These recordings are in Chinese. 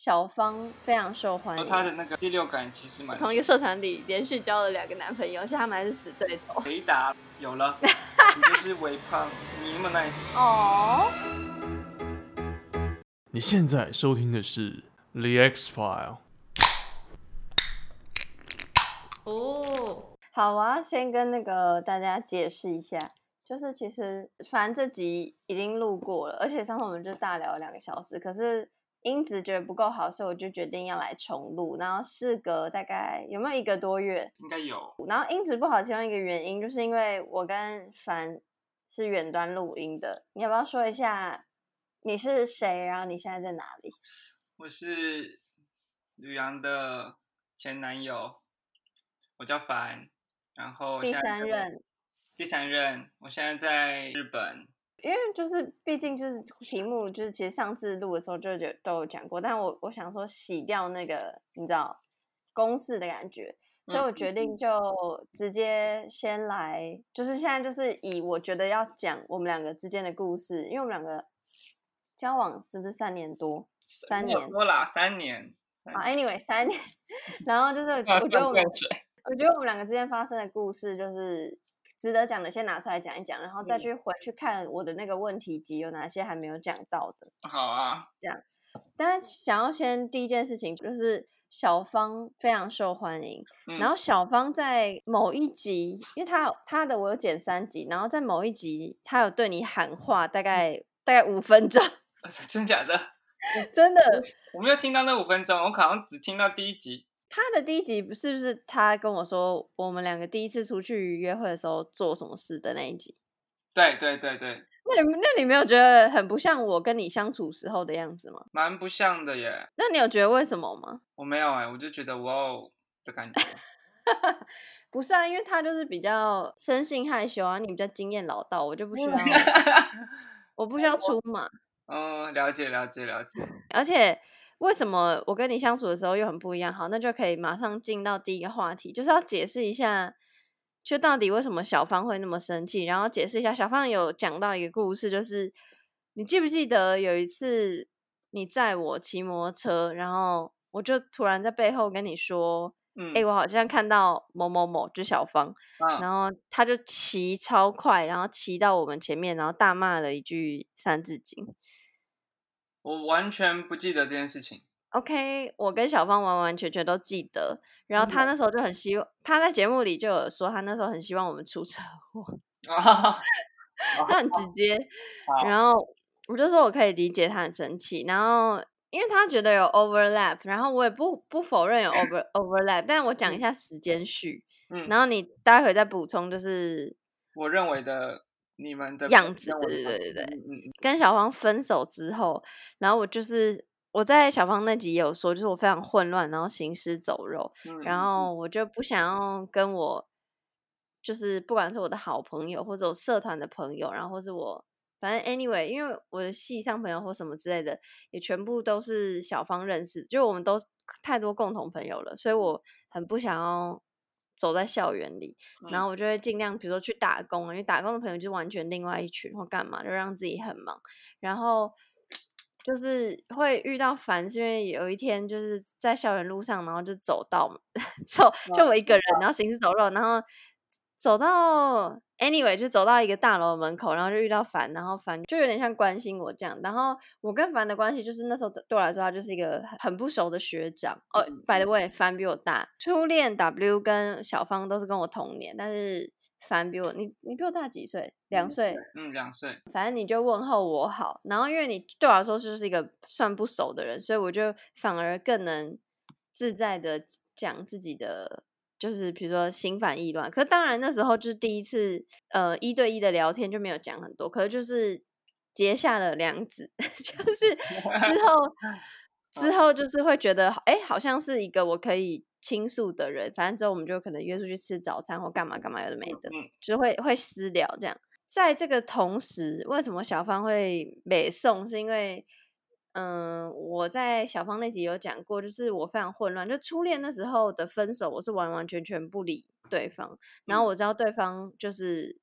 小芳非常受欢迎，她的那个第六感其实蛮同一个社团里连续交了两个男朋友，而且他们还是死对头。雷达有了，你就是微胖，你那么 nice 哦。你现在收听的是 The X File。哦，好我要，先跟那个大家解释一下。就是其实，反正这集已经录过了，而且上次我们就大聊了两个小时，可是音质觉得不够好，所以我就决定要来重录。然后事隔大概有没有一个多月？应该有。然后音质不好，其中一个原因就是因为我跟凡是远端录音的。你要不要说一下你是谁？然后你现在在哪里？我是吕阳的前男友，我叫凡，然后第三任。第三任，我现在在日本。因为就是，毕竟就是题目，就是其实上次录的时候就就都有讲过，但我我想说洗掉那个你知道公式的感觉，所以我决定就直接先来，嗯、就是现在就是以我觉得要讲我们两个之间的故事，因为我们两个交往是不是三年多？三年多啦，三年。啊，anyway，三年。然后就是我觉得我们，我觉得我们两个之间发生的故事就是。值得讲的先拿出来讲一讲，然后再去回去看我的那个问题集有哪些还没有讲到的。好啊，这样。但是想要先第一件事情就是小芳非常受欢迎，嗯、然后小芳在某一集，因为她她的我有剪三集，然后在某一集她有对你喊话，大概、嗯、大概五分钟。真假的？真的我，我没有听到那五分钟，我好像只听到第一集。他的第一集是不是他跟我说我们两个第一次出去约会的时候做什么事的那一集？对对对对。那你那你没有觉得很不像我跟你相处时候的样子吗？蛮不像的耶。那你有觉得为什么吗？我没有哎，我就觉得哇哦的感觉。不是啊，因为他就是比较生性害羞啊，你比较经验老道，我就不需要，我不需要出马。嗯，了解了解了解。而且。为什么我跟你相处的时候又很不一样？好，那就可以马上进到第一个话题，就是要解释一下，就到底为什么小芳会那么生气，然后解释一下。小芳有讲到一个故事，就是你记不记得有一次你载我骑摩托车，然后我就突然在背后跟你说：“嗯，哎，我好像看到某某某，就小芳。啊”然后他就骑超快，然后骑到我们前面，然后大骂了一句《三字经》。我完全不记得这件事情。OK，我跟小芳完完全全都记得。然后他那时候就很希望，他在节目里就有说，他那时候很希望我们出车祸。他很直 接。然后我就说我可以理解他很生气。然后因为他觉得有 overlap，然后我也不不否认有 over overlap，但我讲一下时间序。嗯。然后你待会再补充，就是我认为的。你们的样子，对对对对对。嗯、跟小芳分手之后，然后我就是我在小芳那集也有说，就是我非常混乱，然后行尸走肉，嗯、然后我就不想要跟我，就是不管是我的好朋友或者我社团的朋友，然后或是我反正 anyway，因为我的系上朋友或什么之类的，也全部都是小芳认识，就我们都太多共同朋友了，所以我很不想要。走在校园里，然后我就会尽量，比如说去打工，因为打工的朋友就完全另外一群，或干嘛，就让自己很忙。然后就是会遇到烦，是因为有一天就是在校园路上，然后就走到 走，就我一个人，然后行尸走肉，然后。走到 anyway 就走到一个大楼门口，然后就遇到凡，然后凡就有点像关心我这样。然后我跟凡的关系就是那时候对我来说，他就是一个很不熟的学长。哦、oh，by the way，凡比我大。初恋 W 跟小芳都是跟我同年，但是凡比我你你比我大几岁？两岁？嗯，两岁。反正你就问候我好。然后因为你对我来说就是一个算不熟的人，所以我就反而更能自在的讲自己的。就是比如说心烦意乱，可是当然那时候就是第一次，呃，一对一的聊天就没有讲很多，可是就是结下了梁子，就是之后 之后就是会觉得，哎，好像是一个我可以倾诉的人，反正之后我们就可能约出去吃早餐或干嘛干嘛，有的没的，就是会会私聊这样。在这个同时，为什么小芳会美送？是因为。嗯，我在小芳那集有讲过，就是我非常混乱，就初恋那时候的分手，我是完完全全不理对方，然后我知道对方就是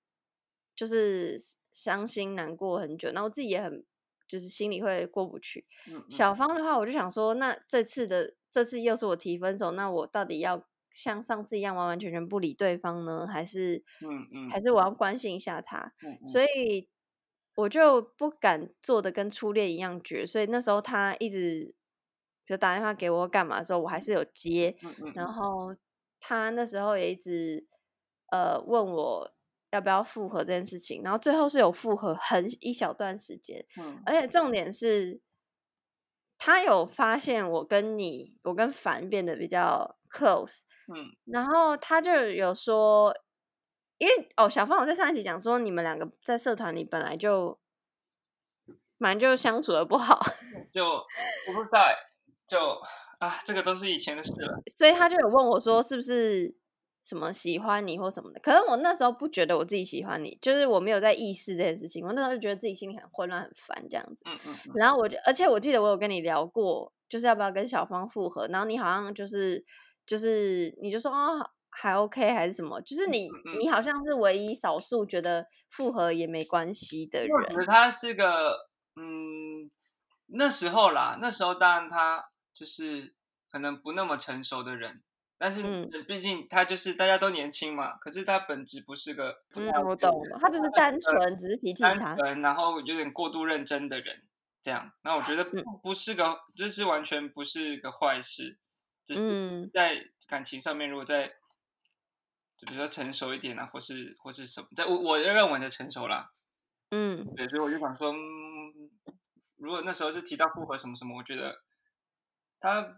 就是伤心难过很久，然后我自己也很就是心里会过不去。小芳的话，我就想说，那这次的这次又是我提分手，那我到底要像上次一样完完全全不理对方呢，还是嗯嗯，还是我要关心一下他？所以我就不敢做的跟初恋一样绝。所以那时候他一直就打电话给我干嘛的时候，我还是有接。嗯嗯、然后他那时候也一直呃问我。要不要复合这件事情，然后最后是有复合很一小段时间，嗯，而且重点是，他有发现我跟你，我跟凡变得比较 close，嗯，然后他就有说，因为哦，小芳我在上一集讲说，你们两个在社团里本来就，反正就相处的不好，就我不知道，就啊，这个都是以前的事了，所以他就有问我说，是不是？什么喜欢你或什么的，可是我那时候不觉得我自己喜欢你，就是我没有在意识这件事情。我那时候就觉得自己心里很混乱、很烦这样子。嗯嗯。然后我就，而且我记得我有跟你聊过，就是要不要跟小芳复合。然后你好像就是就是你就说哦还 OK 还是什么，就是你嗯嗯你好像是唯一少数觉得复合也没关系的人。我觉得他是个嗯那时候啦，那时候当然他就是可能不那么成熟的人。但是，毕竟他就是大家都年轻嘛。可是他本质不是个，嗯，我懂了，他就是单纯，只是脾气差，然后有点过度认真的人，这样。那我觉 得不不是个，就是完全不是个坏事。就是在感情上面，如果再，就比如说成熟一点啊，或是或是什么，在我我认为的成熟啦。嗯，对，所以我就想说，如果那时候是提到复合什么什么，我觉得他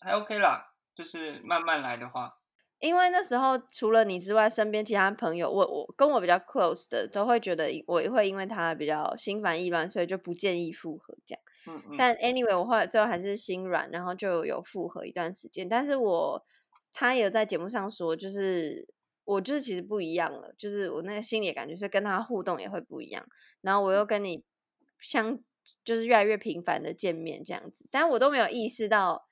还 OK 啦。就是慢慢来的话，因为那时候除了你之外，身边其他朋友，我我跟我比较 close 的，都会觉得我也会因为他比较心烦意乱，所以就不建议复合这样。嗯嗯。但 anyway，我后来最后还是心软，然后就有复合一段时间。但是我他也有在节目上说，就是我就是其实不一样了，就是我那个心里感觉是跟他互动也会不一样。然后我又跟你相就是越来越频繁的见面这样子，但我都没有意识到。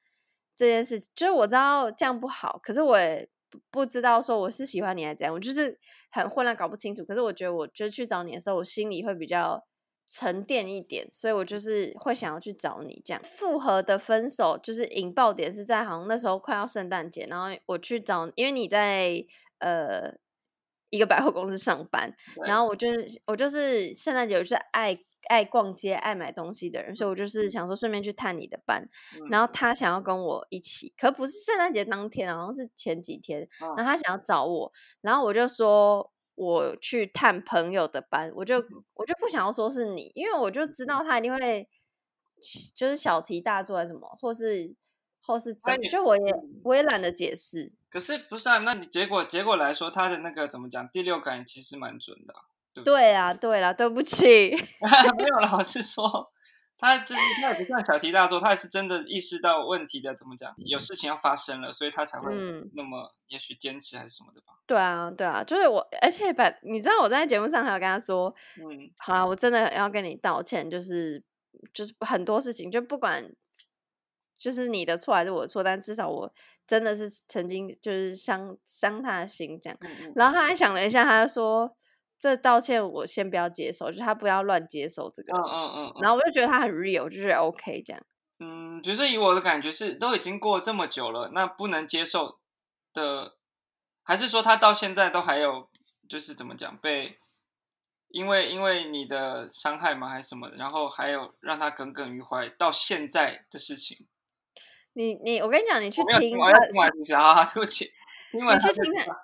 这件事情就是我知道这样不好，可是我也不知道说我是喜欢你还是怎样，我就是很混乱，搞不清楚。可是我觉得，我就去找你的时候，我心里会比较沉淀一点，所以我就是会想要去找你。这样复合的分手就是引爆点是在好像那时候快要圣诞节，然后我去找，因为你在呃一个百货公司上班，然后我就是我就是圣诞节我就是爱。爱逛街、爱买东西的人，所以我就是想说顺便去探你的班。嗯、然后他想要跟我一起，可不是圣诞节当天，好像是前几天。嗯、然后他想要找我，然后我就说我去探朋友的班，我就我就不想要说是你，因为我就知道他一定会就是小题大做还是什么，或是或是怎么，就我也我也懒得解释。可是不是啊？那你结果结果来说，他的那个怎么讲？第六感其实蛮准的。对啊，对啦，对不起，没有啦，我是说，他就是他也不算小题大做，他也是真的意识到问题的，怎么讲？有事情要发生了，所以他才会那么也许坚持还是什么的吧？对啊，对啊，就是我，而且把你知道我在节目上还有跟他说，嗯，好啦，我真的要跟你道歉，就是就是很多事情，就不管就是你的错还是我的错，但至少我真的是曾经就是伤伤他的心这样，然后他还想了一下，他就说。这道歉我先不要接受，就是他不要乱接受这个。嗯嗯嗯。然后我就觉得他很 real，就是 OK 这样。嗯，就是以我的感觉是，都已经过这么久了，那不能接受的，还是说他到现在都还有，就是怎么讲，被因为因为你的伤害吗，还是什么的，然后还有让他耿耿于怀到现在的事情。你你，我跟你讲，你去听我听完啊，对不起，听完你去听他。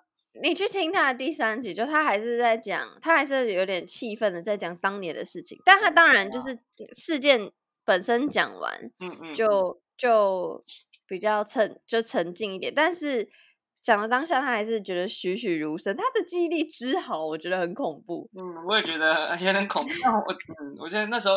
你去听他的第三集，就他还是在讲，他还是有点气愤的在讲当年的事情，但他当然就是事件本身讲完，嗯嗯，就就比较沉，就沉静一点。但是讲到当下，他还是觉得栩栩如生，他的记忆力之好，我觉得很恐怖。嗯，我也觉得有点恐怖。我，嗯，我觉得那时候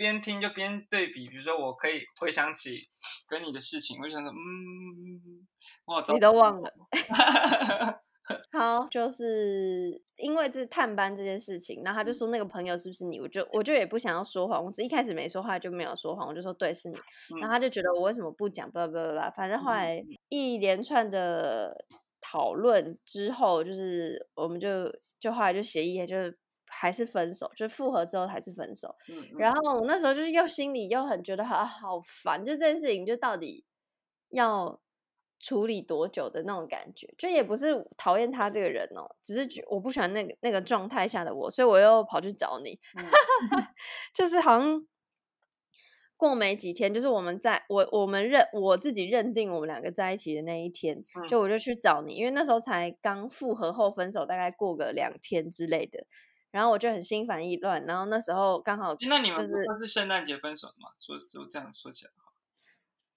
边听就边对比，比如说我可以回想起跟你的事情，我就想说，嗯，我你都忘了。好，就是因为这探班这件事情，然后他就说那个朋友是不是你？我就我就也不想要说谎，我是一开始没说话就没有说谎，我就说对是你。然后他就觉得我为什么不讲？不不不不，反正后来一连串的讨论之后，就是我们就就后来就协议，就还是分手，就复合之后还是分手。嗯嗯、然后我那时候就是又心里又很觉得啊好烦，就这件事情就到底要处理多久的那种感觉，就也不是讨厌他这个人哦，只是觉我不喜欢那个那个状态下的我，所以我又跑去找你，嗯、就是好像。过没几天，就是我们在我我们认我自己认定我们两个在一起的那一天，嗯、就我就去找你，因为那时候才刚复合后分手，大概过个两天之类的，然后我就很心烦意乱，然后那时候刚好、就是，那你们不是圣诞节分手的吗？说就这样说起来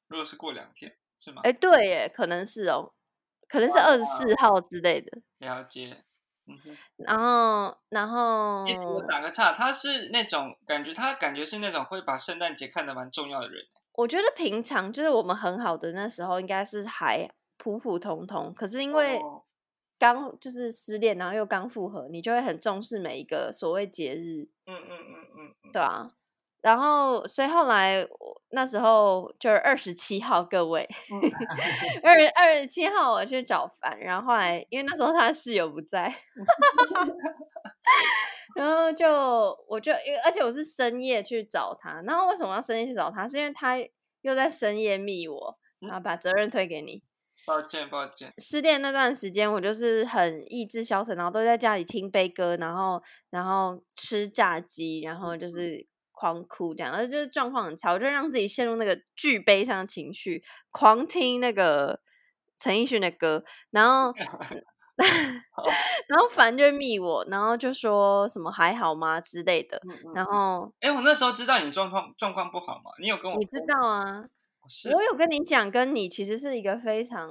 如果是过两天是吗？哎，对耶，可能是哦，可能是二十四号之类的。了解。嗯、然后，然后我打个岔，他是那种感觉，他感觉是那种会把圣诞节看得蛮重要的人。我觉得平常就是我们很好的那时候，应该是还普普通通。可是因为刚就是失恋，然后又刚复合，你就会很重视每一个所谓节日。嗯嗯嗯嗯，嗯对啊。然后，所以后来那时候就是二十七号，各位，二二十七号我去找凡，然后后来因为那时候他室友不在，然后就我就而且我是深夜去找他，然后为什么要深夜去找他？是因为他又在深夜密我，然后把责任推给你。抱歉，抱歉。失恋那段时间，我就是很意志消沉，然后都在家里听悲歌，然后然后吃炸鸡，然后就是。狂哭这样，然后就是状况很差，我就让自己陷入那个巨悲伤的情绪，狂听那个陈奕迅的歌，然后，然后反正就密我，然后就说什么还好吗之类的，然后，哎，我那时候知道你状况状况不好吗？你有跟我？你知道啊，是我有跟你讲，跟你其实是一个非常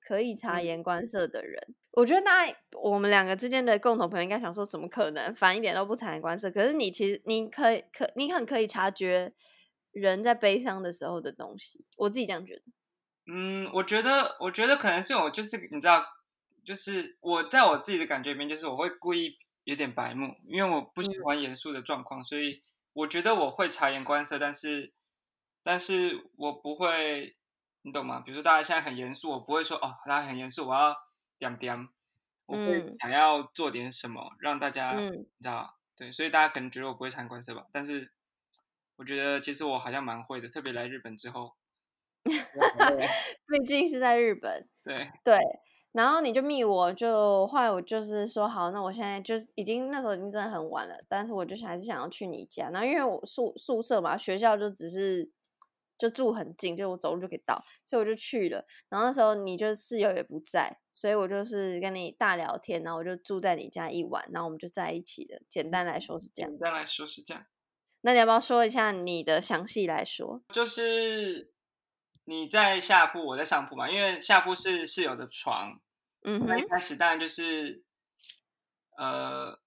可以察言观色的人。嗯我觉得那我们两个之间的共同朋友应该想说，什么可能反一点都不察言观色？可是你其实你可以可你很可以察觉人在悲伤的时候的东西，我自己这样觉得。嗯，我觉得我觉得可能是我就是你知道，就是我在我自己的感觉里面，就是我会故意有点白目，因为我不喜欢严肃的状况，嗯、所以我觉得我会察言观色，但是但是我不会，你懂吗？比如说大家现在很严肃，我不会说哦，大家很严肃，我要。点点，我会想要做点什么、嗯、让大家，你知道，对，所以大家可能觉得我不会察言观是吧，但是我觉得其实我好像蛮会的，特别来日本之后，毕竟是在日本，对对，然后你就密我就，就后来我就是说好，那我现在就是已经那时候已经真的很晚了，但是我就还是想要去你家，然后因为我宿宿舍嘛，学校就只是。就住很近，就我走路就可以到，所以我就去了。然后那时候你就室友也不在，所以我就是跟你大聊天，然后我就住在你家一晚，然后我们就在一起的。简单来说是这样。简单来说是这样。那你要不要说一下你的详细来说？就是你在下铺，我在上铺嘛，因为下铺是室友的床。嗯哼。那一开始当然就是，呃，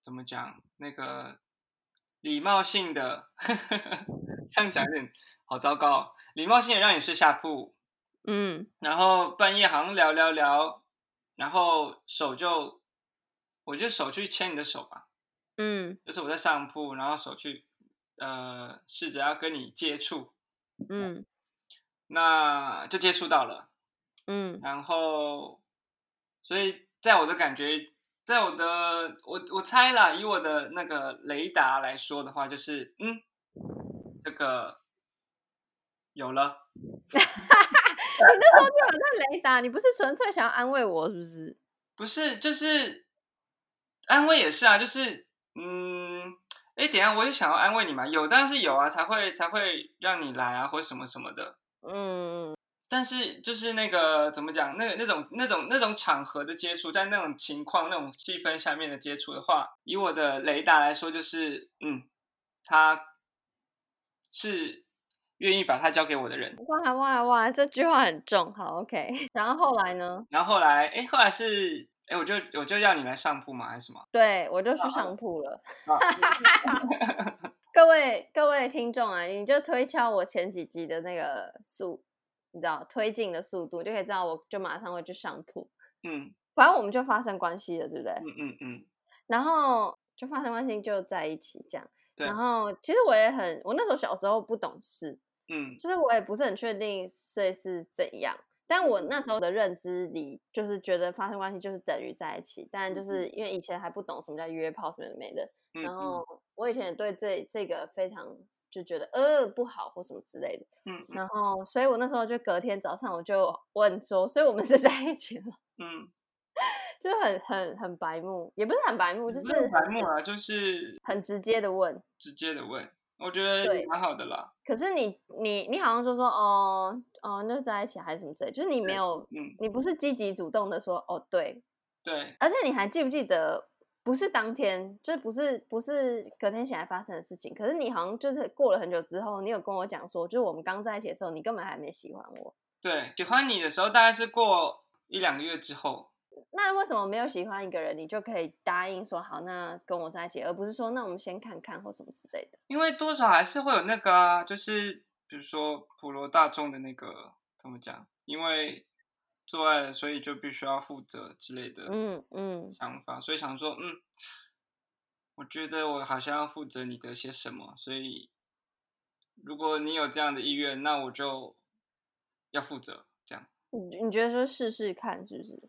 怎么讲？那个礼貌性的。这样讲有点好糟糕，礼貌性的让你睡下铺，嗯，然后半夜好像聊聊聊，然后手就，我就手去牵你的手吧，嗯，就是我在上铺，然后手去，呃，试着要跟你接触，嗯，那就接触到了，嗯，然后，所以在我的感觉，在我的我我猜啦，以我的那个雷达来说的话，就是嗯。这个有了，你那时候就有在雷达，你不是纯粹想要安慰我，是不是？不是，就是安慰也是啊，就是嗯，哎，等下我也想要安慰你嘛，有当然是有啊，才会才会让你来啊，或什么什么的，嗯。但是就是那个怎么讲，那个那种那种那种场合的接触，在那种情况、那种气氛下面的接触的话，以我的雷达来说，就是嗯，他。是愿意把他交给我的人。哇哇哇！这句话很重。好，OK。然后后来呢？然后后来，哎，后来是，哎，我就我就要你来上铺吗？还是什么？对，我就去上铺了。各位各位听众啊，你就推敲我前几集的那个速，你知道推进的速度，就可以知道我就马上会去上铺。嗯，反正我们就发生关系了，对不对？嗯嗯嗯。然后就发生关系，就在一起这样。对然。后其实我也很，我那时候小时候不懂事，嗯，就是我也不是很确定这是怎样，但我那时候的认知里，就是觉得发生关系就是等于在一起，但就是因为以前还不懂什么叫约炮什么的没的，然后我以前也对这这个非常就觉得呃不好或什么之类的，嗯，然后所以我那时候就隔天早上我就问说，所以我们是在一起了，嗯，就很很很白目，也不是很白目，就是很白目啊，就是很直接的问，直接的问。我觉得蛮好的啦。可是你你你好像就说哦哦，那在一起还是什么之类，就是你没有，嗯，你不是积极主动的说哦，对对。而且你还记不记得，不是当天，就是不是不是隔天醒来发生的事情。可是你好像就是过了很久之后，你有跟我讲说，就是我们刚在一起的时候，你根本还没喜欢我。对，喜欢你的时候大概是过一两个月之后。那为什么没有喜欢一个人，你就可以答应说好，那跟我在一起，而不是说那我们先看看或什么之类的？因为多少还是会有那个啊，就是比如说普罗大众的那个怎么讲？因为做爱了，所以就必须要负责之类的，嗯嗯，想法，所以想说，嗯，我觉得我好像要负责你的些什么，所以如果你有这样的意愿，那我就要负责，这样。你你觉得说试试看是不是？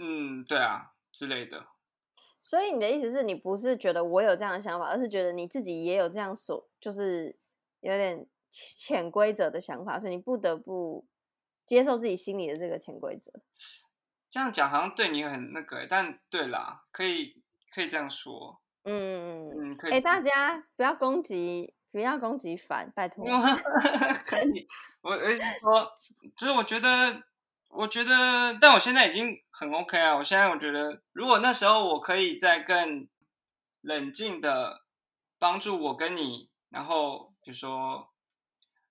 嗯，对啊，之类的。所以你的意思是你不是觉得我有这样的想法，而是觉得你自己也有这样所，就是有点潜规则的想法，所以你不得不接受自己心里的这个潜规则。这样讲好像对你很那个，但对啦，可以可以这样说。嗯嗯，可以。哎，大家不要攻击，不要攻击反，拜托。可以，我我是说，就是我觉得。我觉得，但我现在已经很 OK 啊！我现在我觉得，如果那时候我可以再更冷静的帮助我跟你，然后比如说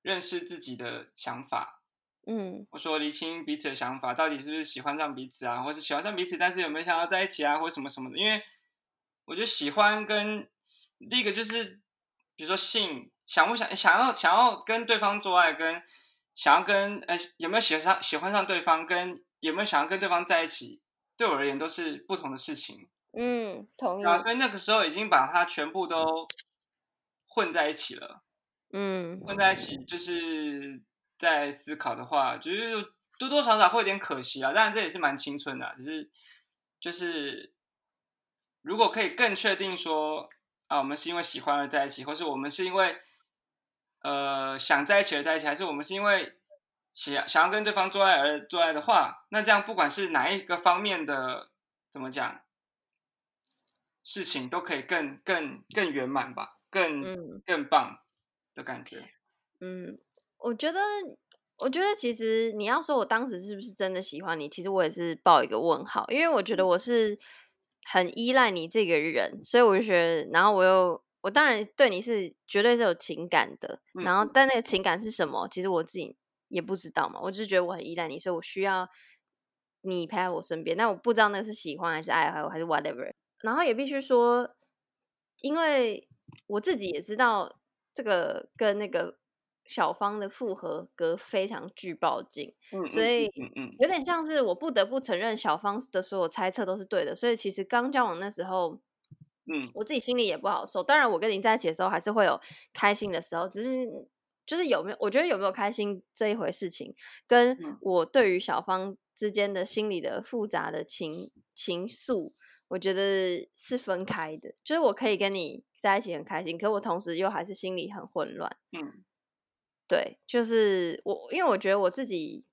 认识自己的想法，嗯，我说厘清彼此的想法，到底是不是喜欢上彼此啊，或是喜欢上彼此，但是有没有想要在一起啊，或什么什么的？因为我觉得喜欢跟第一个就是，比如说性，想不想想要想要跟对方做爱跟。想要跟呃有没有喜欢上喜欢上对方，跟有没有想要跟对方在一起，对我而言都是不同的事情。嗯，同意。所以那个时候已经把它全部都混在一起了。嗯，混在一起就是在思考的话，就是多多少少会有点可惜啊。当然这也是蛮青春的啊，只是就是如果可以更确定说啊，我们是因为喜欢而在一起，或是我们是因为。呃，想在一起而在一起，还是我们是因为想想要跟对方做爱而做爱的话，那这样不管是哪一个方面的，怎么讲，事情都可以更更更圆满吧，更、嗯、更棒的感觉。嗯，我觉得，我觉得其实你要说我当时是不是真的喜欢你，其实我也是抱一个问号，因为我觉得我是很依赖你这个人，所以我就觉得，然后我又。我当然对你是绝对是有情感的，然后但那个情感是什么？其实我自己也不知道嘛。我只是觉得我很依赖你，所以我需要你陪在我身边。但我不知道那是喜欢还是爱，还是 whatever。然后也必须说，因为我自己也知道这个跟那个小芳的复合隔非常巨爆劲，所以有点像是我不得不承认小芳的所有猜测都是对的。所以其实刚交往那时候。嗯，我自己心里也不好受。当然，我跟你在一起的时候，还是会有开心的时候。只是，就是有没有，我觉得有没有开心这一回事情，跟我对于小芳之间的心理的复杂的情情愫，我觉得是分开的。就是我可以跟你在一起很开心，可我同时又还是心里很混乱。嗯，对，就是我，因为我觉得我自己。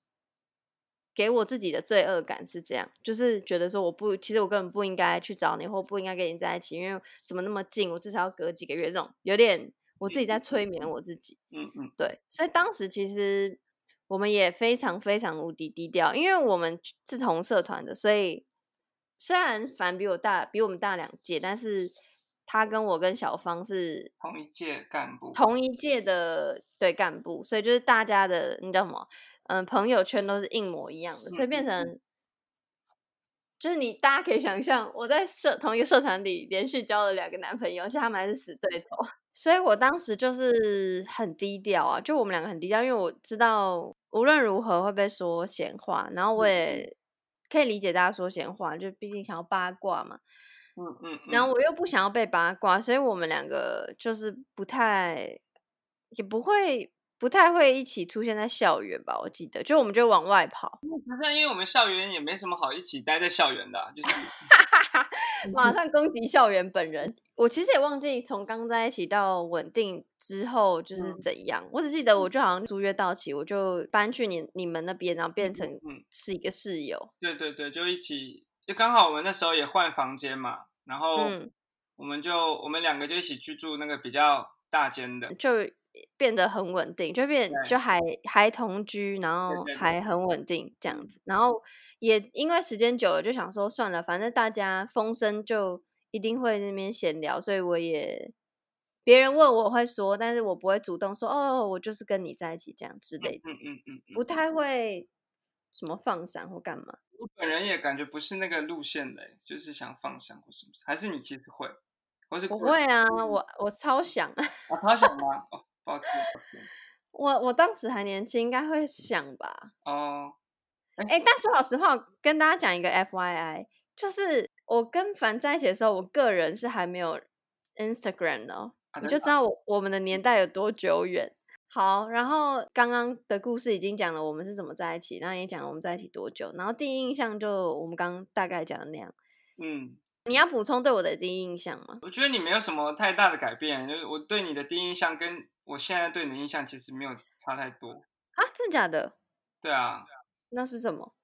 给我自己的罪恶感是这样，就是觉得说我不，其实我根本不应该去找你，或不应该跟你在一起，因为怎么那么近，我至少要隔几个月，这种有点我自己在催眠我自己。嗯嗯，对，所以当时其实我们也非常非常无敌低调，因为我们是同社团的，所以虽然凡比我大，比我们大两届，但是他跟我跟小芳是同一届干部，同一届的对干部，所以就是大家的你知道吗？嗯，朋友圈都是一模一样的，所以变成就是你大家可以想象，我在社同一个社团里连续交了两个男朋友，而且他们还是死对头，所以我当时就是很低调啊，就我们两个很低调，因为我知道无论如何会被说闲话，然后我也可以理解大家说闲话，就毕竟想要八卦嘛，嗯嗯，然后我又不想要被八卦，所以我们两个就是不太也不会。不太会一起出现在校园吧？我记得，就我们就往外跑。不是，因为我们校园也没什么好一起待在校园的、啊，就是 马上攻击校园本人。我其实也忘记从刚在一起到稳定之后就是怎样。嗯、我只记得我就好像租约到期，我就搬去你你们那边，然后变成是一个室友。对对对，就一起，就刚好我们那时候也换房间嘛，然后我们就、嗯、我们两个就一起去住那个比较大间的，就。变得很稳定，就变就还还同居，然后还很稳定这样子，然后也因为时间久了，就想说算了，反正大家风声就一定会那边闲聊，所以我也别人问我会说，但是我不会主动说哦，我就是跟你在一起这样之类的，嗯嗯嗯，不太会什么放闪或干嘛。我本人也感觉不是那个路线的，就是想放闪或什么，还是你其实会，我是不会啊，我我超想，我超想 吗？哦。我我当时还年轻，应该会想吧。哦，哎，但说老实话，跟大家讲一个 FYI，就是我跟凡在一起的时候，我个人是还没有 Instagram 的，啊、你就知道我我们的年代有多久远。好，然后刚刚的故事已经讲了我们是怎么在一起，然后也讲了我们在一起多久，然后第一印象就我们刚刚大概讲的那样。嗯。你要补充对我的第一印象吗？我觉得你没有什么太大的改变，就是我对你的第一印象跟我现在对你的印象其实没有差太多啊，真的假的？对啊，那是什么？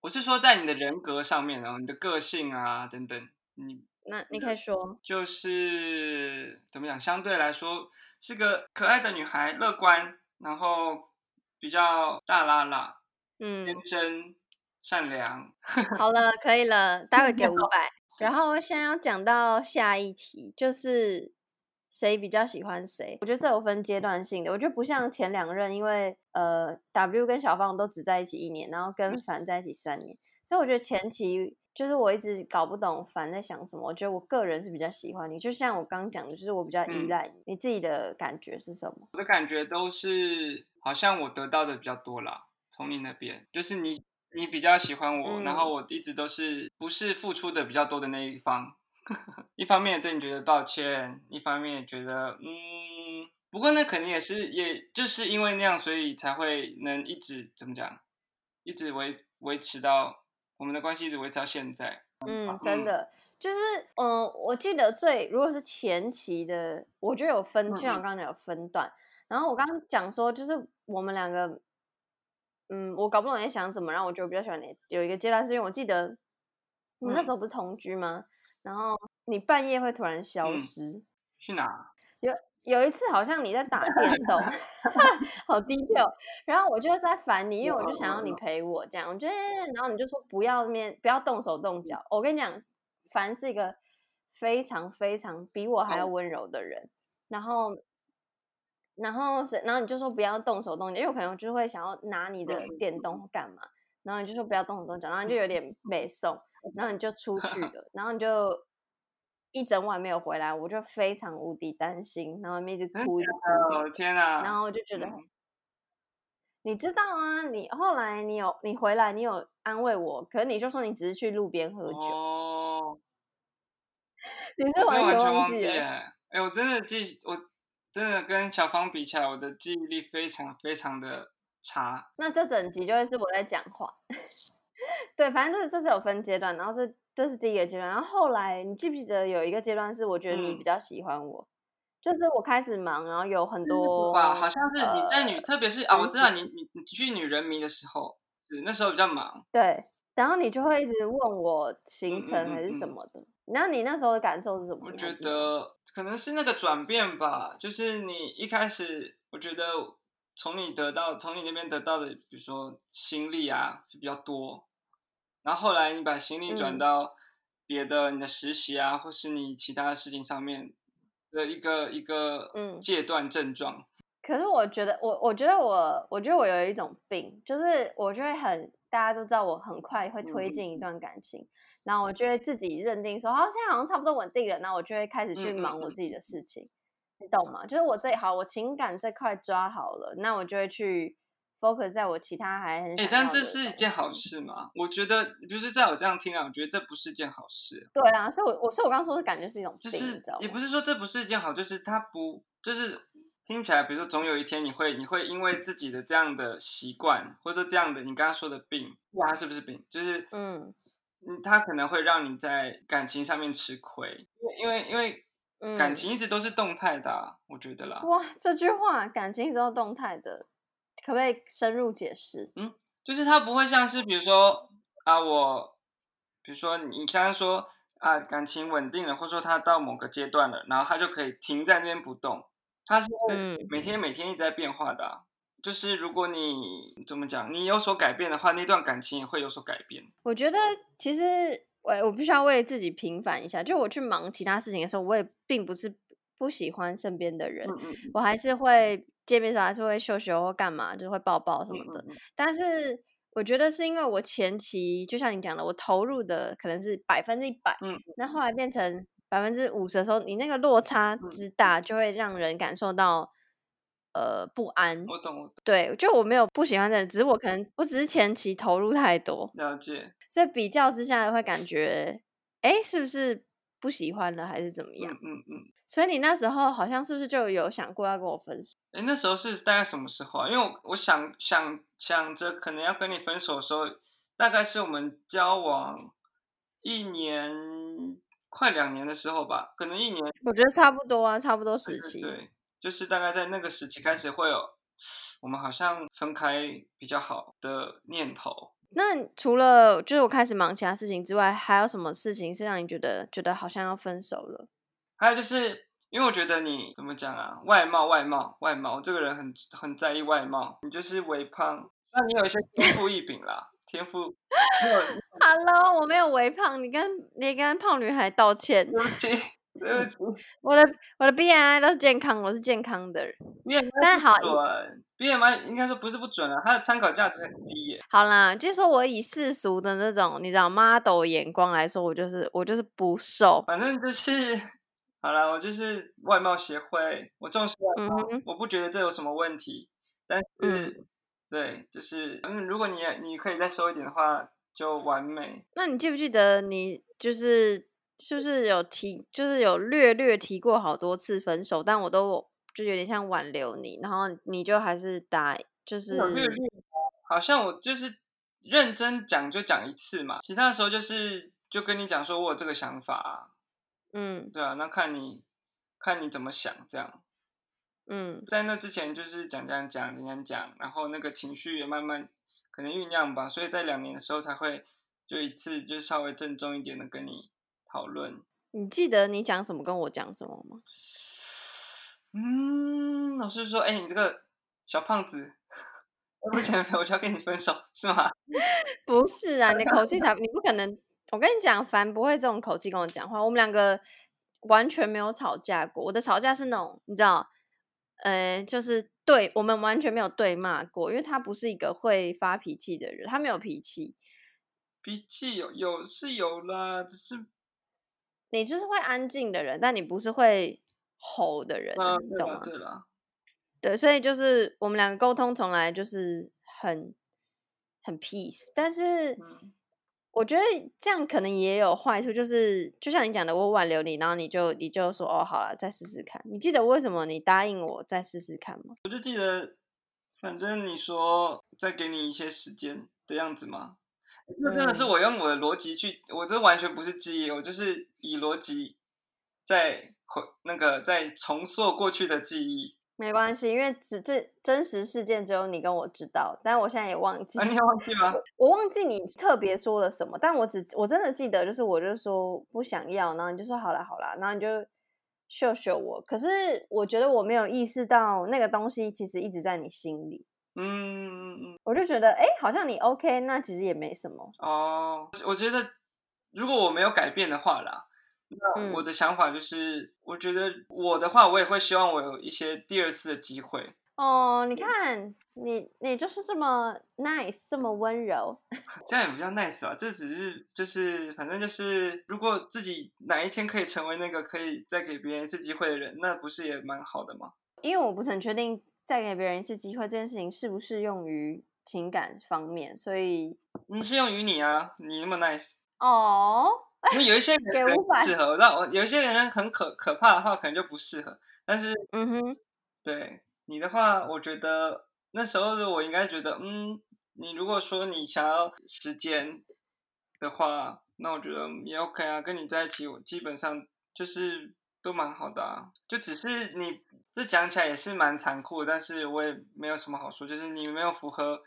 我是说在你的人格上面，然后你的个性啊等等，你那你可以说，就是怎么讲？相对来说是个可爱的女孩，乐观，然后比较大拉拉，嗯，天真善良。好了，可以了，待会给五 百。然后现在要讲到下一题，就是谁比较喜欢谁？我觉得这有分阶段性的，我觉得不像前两任，因为呃，W 跟小芳都只在一起一年，然后跟凡在一起三年，所以我觉得前期就是我一直搞不懂凡在想什么。我觉得我个人是比较喜欢你，就像我刚刚讲的，就是我比较依赖你。嗯、你自己的感觉是什么？我的感觉都是好像我得到的比较多啦，从你那边，就是你。你比较喜欢我，嗯、然后我一直都是不是付出的比较多的那一方，一方面对你觉得抱歉，一方面觉得嗯，不过那肯定也是，也就是因为那样，所以才会能一直怎么讲，一直维维持到我们的关系一直维持到现在。嗯，真的就是，嗯、呃，我记得最如果是前期的，我觉得有分，就像我刚刚讲有分段，嗯、然后我刚刚讲说就是我们两个。嗯，我搞不懂你在想什么，然后我就比较喜欢你。有一个阶段是因为我记得我们那时候不是同居吗？嗯、然后你半夜会突然消失，嗯、去哪？有有一次好像你在打电 动，好低调。然后我就在烦你，因为我就想要你陪我这样。我觉得，然后你就说不要面，不要动手动脚。我跟你讲，凡是一个非常非常比我还要温柔的人，嗯、然后。然后是，然后你就说不要动手动脚，因为我可能就会想要拿你的电动干嘛，然后你就说不要动手动脚，然后你就有点背诵，然后你就出去 了，然后你就一整晚没有回来，我就非常无敌担心，然后一直哭一直哭，哦天啊！然后我就觉得，你知道啊，你后来你有你回来，你有安慰我，可是你就说你只是去路边喝酒，哦，你是完全忘记了，哎，我真的记我。真的跟小芳比起来，我的记忆力非常非常的差。那这整集就会是我在讲话。对，反正这这是有分阶段，然后是这是第一个阶段，然后后来你记不记得有一个阶段是我觉得你比较喜欢我，嗯、就是我开始忙，然后有很多吧，好像是你在女，呃、特别是啊，我知道你你你去女人迷的时候，是那时候比较忙。对，然后你就会一直问我行程还是什么的。嗯嗯嗯嗯你那时候的感受是什么？我觉得可能是那个转变吧，就是你一开始，我觉得从你得到，从你那边得到的，比如说心力啊，就比较多，然后后来你把心力转到别的，你的实习啊，嗯、或是你其他的事情上面的一个一个嗯戒断症状。可是我觉得，我我觉得我，我觉得我有一种病，就是我就会很，大家都知道我很快会推进一段感情。嗯然后我就会自己认定说，哦，现在好像差不多稳定了。那我就会开始去忙我自己的事情，你懂吗？就是我这好，我情感这块抓好了，那我就会去 focus 在我其他还很哎、欸，但这是一件好事吗？我觉得，就是在我这样听啊，我觉得这不是一件好事。对啊，所以我，我所以我刚刚说的感觉是一种，就是也不是说这不是一件好，就是它不，就是听起来，比如说总有一天你会，你会因为自己的这样的习惯，或者这样的你刚刚说的病，不管它是不是病，就是嗯，它可能会让你在感情上面吃亏，因为因为因为感情一直都是动态的、啊，我觉得啦。哇，这句话感情一直都是动态的，可不可以深入解释？嗯，就是它不会像是比如说啊，我比如说你刚刚说啊，感情稳定了，或者说他到某个阶段了，然后他就可以停在那边不动。它是每天每天一直在变化的、啊，嗯、就是如果你怎么讲，你有所改变的话，那段感情也会有所改变。我觉得其实我我必须要为自己平反一下，就我去忙其他事情的时候，我也并不是不喜欢身边的人，嗯嗯我还是会见面时候还是会秀秀或干嘛，就会抱抱什么的。但是我觉得是因为我前期就像你讲的，我投入的可能是百分之一百，嗯，那后来变成。百分之五十的时候，你那个落差之大，就会让人感受到、嗯、呃不安。我懂，我懂。对，就我没有不喜欢的人，只是我可能我只是前期投入太多。了解。所以比较之下会感觉，哎，是不是不喜欢了，还是怎么样？嗯嗯。嗯，所以你那时候好像是不是就有想过要跟我分手？哎，那时候是大概什么时候啊？因为我我想想想着可能要跟你分手的时候，大概是我们交往一年。快两年的时候吧，可能一年，我觉得差不多啊，差不多时期。对，对，对，就是大概在那个时期开始会有，我们好像分开比较好的念头。那除了就是我开始忙其他事情之外，还有什么事情是让你觉得觉得好像要分手了？还有就是因为我觉得你怎么讲啊，外貌，外貌，外貌，这个人很很在意外貌，你就是微胖，那你有一些天赋异禀啦。天赋，Hello，我没有微胖，你跟你跟胖女孩道歉。对不起，对不起，我的我的 BMI 都是健康，我是健康的人。但好，BMI 应该说不是不准啊，它的参考价值很低耶。好啦，就是说我以世俗的那种你知道 model 眼光来说，我就是我就是不瘦。反正就是好啦，我就是外貌协会，我重视外貌，嗯、我不觉得这有什么问题，但是。嗯对，就是嗯，如果你你可以再瘦一点的话，就完美。那你记不记得你就是是不是有提，就是有略略提过好多次分手，但我都就有点像挽留你，然后你就还是答，就是略略，好像我就是认真讲就讲一次嘛，其他的时候就是就跟你讲说我有这个想法，嗯，对啊，那看你看你怎么想这样。嗯，在那之前就是讲讲讲讲讲，然后那个情绪也慢慢可能酝酿吧，所以在两年的时候才会就一次就稍微郑重一点的跟你讨论。你记得你讲什么跟我讲什么吗？嗯，老师说，哎、欸，你这个小胖子，我不减肥 我就要跟你分手，是吗？不是啊，你的口气才，你不可能。我跟你讲，凡不会这种口气跟我讲话，我们两个完全没有吵架过。我的吵架是那种，你知道。呃，就是对我们完全没有对骂过，因为他不是一个会发脾气的人，他没有脾气。脾气有有是有啦，只是你就是会安静的人，但你不是会吼的人，啊、你懂吗？对了，对，所以就是我们两个沟通从来就是很很 peace，但是。嗯我觉得这样可能也有坏处，就是就像你讲的，我挽留你，然后你就你就说哦，好了，再试试看。你记得为什么你答应我再试试看吗？我就记得，反正你说再给你一些时间的样子吗？那真的是我用我的逻辑去，我这完全不是记忆，我就是以逻辑在回那个在重塑过去的记忆。没关系，因为只这真实事件只有你跟我知道，但我现在也忘记。啊，你忘记吗？我忘记你特别说了什么，但我只我真的记得，就是我就说不想要，然后你就说好啦好啦，然后你就秀秀我。可是我觉得我没有意识到那个东西其实一直在你心里。嗯嗯嗯。我就觉得哎，好像你 OK，那其实也没什么。哦，我觉得如果我没有改变的话啦。那我的想法就是，嗯、我觉得我的话，我也会希望我有一些第二次的机会。哦，你看，你你就是这么 nice，这么温柔，这样也比较 nice 啊。这只是就是，反正就是，如果自己哪一天可以成为那个可以再给别人一次机会的人，那不是也蛮好的吗？因为我不是很确定再给别人一次机会这件事情适不适用于情感方面，所以你适用于你啊，你那么 nice 哦。因为有一些人适合，让我有一些人很可可怕的话，可能就不适合。但是，嗯哼，对你的话，我觉得那时候的我应该觉得，嗯，你如果说你想要时间的话，那我觉得也 OK 啊，跟你在一起，我基本上就是都蛮好的啊。就只是你这讲起来也是蛮残酷的，但是我也没有什么好说，就是你没有符合，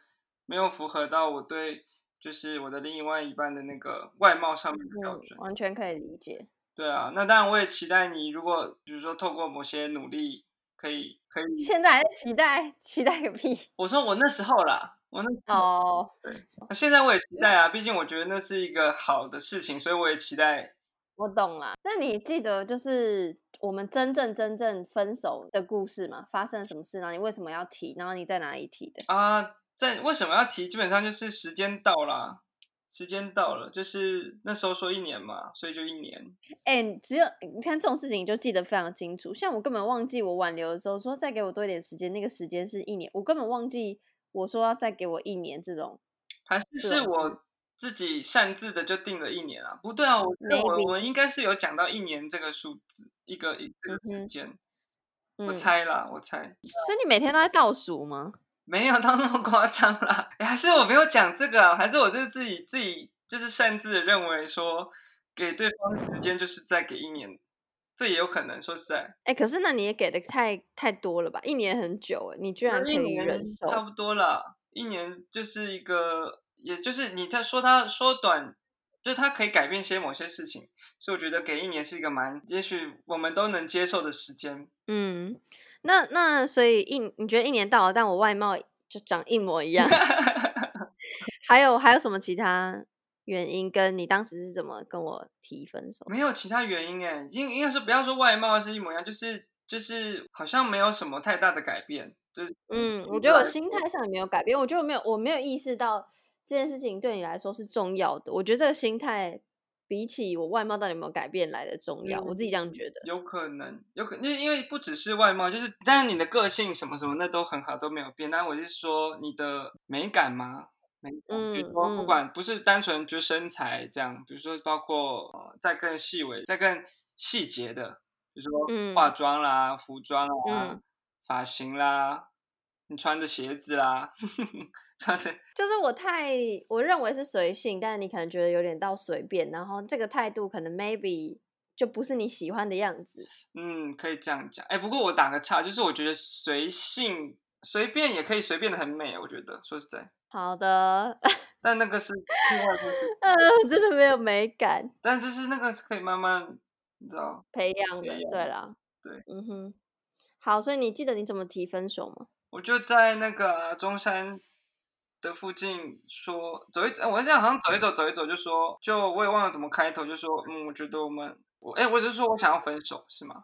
没有符合到我对，就是我的另外一半的那个外貌上面的标准，嗯，完全可以理解。对啊，那当然我也期待你，如果比如说透过某些努力，可以可以。现在还在期待，期待个屁！我说我那时候啦，我那时候哦，对，现在我也期待啊，毕竟我觉得那是一个好的事情，所以我也期待。我懂了，那你记得就是我们真正真正分手的故事吗？发生了什么事？然后你为什么要提？然后你在哪里提的？啊，在为什么要提？基本上就是时间到了。时间到了，就是那时候说一年嘛，所以就一年。哎、欸，只有你看这种事情，你就记得非常清楚。像我根本忘记我挽留的时候说再给我多一点时间，那个时间是一年，我根本忘记我说要再给我一年这种。还是是我自己擅自的就定了一年啊？不对啊，我我我应该是有讲到一年这个数字，一个一个时间、嗯。我猜啦，我猜。所以你每天都在倒数吗？没有到那么夸张啦，还是我没有讲这个啊？还是我就是自己自己就是擅自的认为说，给对方的时间就是再给一年，这也有可能。说实在，哎，可是那你也给的太太多了吧？一年很久，你居然可以忍受？差不多了，一年就是一个，也就是你在说它缩短，就是它可以改变些某些事情，所以我觉得给一年是一个蛮，也许我们都能接受的时间。嗯。那那所以一你觉得一年到了，但我外貌就长一模一样，还有还有什么其他原因？跟你当时是怎么跟我提分手？没有其他原因哎，应应该说不要说外貌是一模一样，就是就是好像没有什么太大的改变，就是嗯，我觉得我心态上也没有改变，我觉得我没有我没有意识到这件事情对你来说是重要的，我觉得这个心态。比起我外貌到底有没有改变来的重要，嗯，我自己这样觉得。有可能，有可能，因为因为不只是外貌，就是当然你的个性什么什么那都很好，都没有变。但我是说你的美感吗，美感，嗯，比如说不管不是单纯就身材这样，比如说包括呃再更细微、再更细节的，比如说化妆啦、嗯、服装啦、嗯、发型啦、你穿的鞋子啦。就是我太我认为是随性，但是你可能觉得有点到随便，然后这个态度可能 maybe 就不是你喜欢的样子。嗯，可以这样讲。哎，不过我打个岔，就是我觉得随性随便也可以随便的很美，我觉得说实在。好的，但那个是另外一回事。嗯，真的没有美感。但就是那个是可以慢慢你知道培养的，对啦。对，嗯哼。好，所以你记得你怎么提分手吗？我就在那个中山。的附近说走一，我现在好像走一走走一走就说，就我也忘了怎么开头，就说嗯，我觉得我们我哎，我就说我想要分手是吗？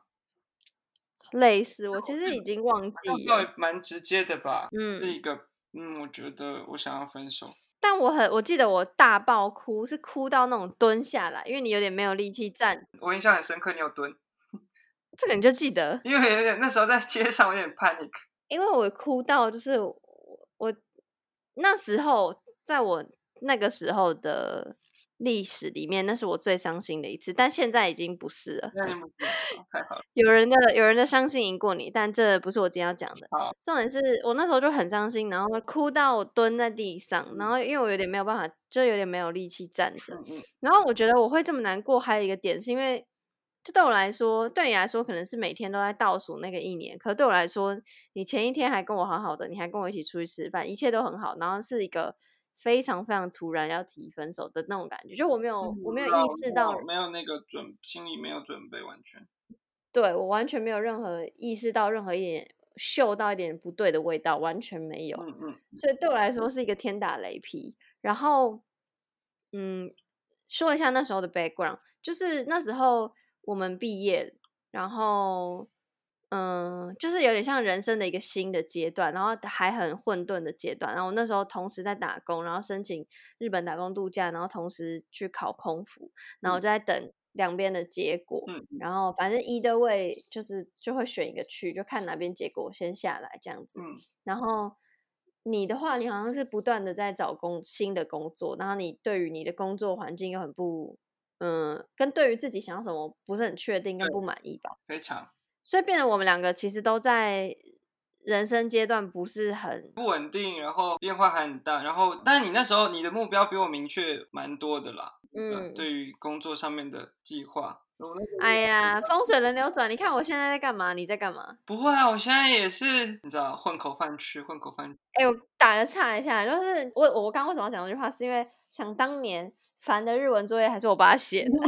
类似，我其实已经忘记了，蛮直接的吧，嗯，是一个嗯，我觉得我想要分手，但我很我记得我大爆哭，是哭到那种蹲下来，因为你有点没有力气站，我印象很深刻，你有蹲，这个你就记得，因为有点那时候在街上有点 panic，因为我哭到就是我。我那时候，在我那个时候的历史里面，那是我最伤心的一次。但现在已经不是了。有人的有人的伤心赢过你，但这不是我今天要讲的。重点是我那时候就很伤心，然后哭到我蹲在地上，然后因为我有点没有办法，就有点没有力气站着。然后我觉得我会这么难过，还有一个点是因为。就对我来说，对你来说可能是每天都在倒数那个一年，可是对我来说，你前一天还跟我好好的，你还跟我一起出去吃饭，一切都很好，然后是一个非常非常突然要提分手的那种感觉，就我没有、嗯、我没有意识到，没有那个准心里没有准备完全，对，我完全没有任何意识到任何一点嗅到一点不对的味道，完全没有，嗯嗯，所以对我来说是一个天打雷劈。然后，嗯，说一下那时候的 background，就是那时候。我们毕业，然后，嗯，就是有点像人生的一个新的阶段，然后还很混沌的阶段。然后我那时候同时在打工，然后申请日本打工度假，然后同时去考空服，然后就在等两边的结果。嗯，然后反正 either way 就是就会选一个去，就看哪边结果先下来这样子。嗯，然后你的话，你好像是不断的在找工新的工作，然后你对于你的工作环境又很不。嗯，跟对于自己想要什么不是很确定跟不满意吧，非常，所以变得我们两个其实都在人生阶段不是很不稳定，然后变化还很大，然后但是你那时候你的目标比我明确蛮多的啦。嗯，对于工作上面的计划。哎呀，风水轮流转，你看我现在在干嘛？你在干嘛？不会啊，我现在也是，你知道，混口饭吃，混口饭吃。哎，我打个岔一下，就是我我刚刚为什么要讲这句话，是因为想当年烦的日文作业还是我爸写的。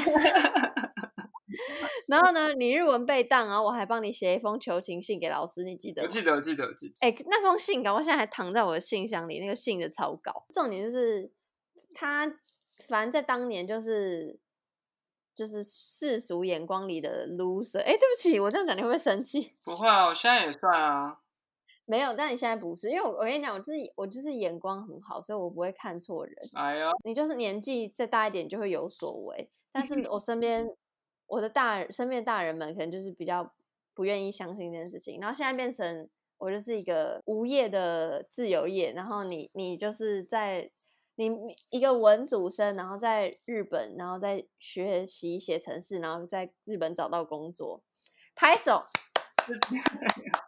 然后呢，你日文被当，然后我还帮你写一封求情信给老师，你记得吗？我记得，我记得，我记得。哎，那封信稿我现在还躺在我的信箱里，那个信的草稿。重点就是他，反正在当年就是。就是世俗眼光里的 loser。哎，对不起，我这样讲你会不会生气？不会啊，我现在也算啊。没有，但你现在不是，因为我我跟你讲，我就是我就是眼光很好，所以我不会看错人。哎呀，你就是年纪再大一点就会有所为，但是 我身边我的大人身边的大人们可能就是比较不愿意相信这件事情，然后现在变成我就是一个无业的自由业，然后你你就是在。你一个文组生，然后在日本，然后在学习写程式，然后在日本找到工作，拍手，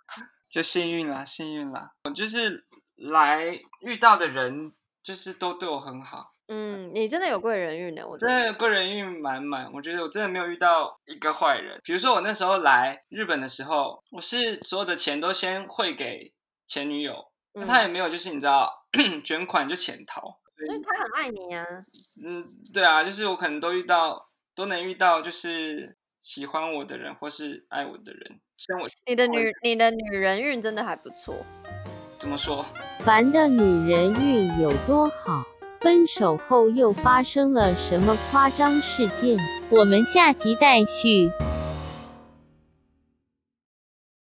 就幸运啦，幸运啦！我就是来遇到的人，就是都对我很好。嗯，你真的有贵人运呢，我真的贵人运满满。我觉得我真的没有遇到一个坏人。比如说我那时候来日本的时候，我是所有的钱都先汇给前女友，那、嗯、他也没有就是你知道 卷款就潜逃。所以他很爱你啊。嗯，对啊，就是我可能都遇到，都能遇到，就是喜欢我的人或是爱我的人。像我，你的女，你的女人运真的还不错。怎么说？凡的女人运有多好？分手后又发生了什么夸张事件？我们下集待续。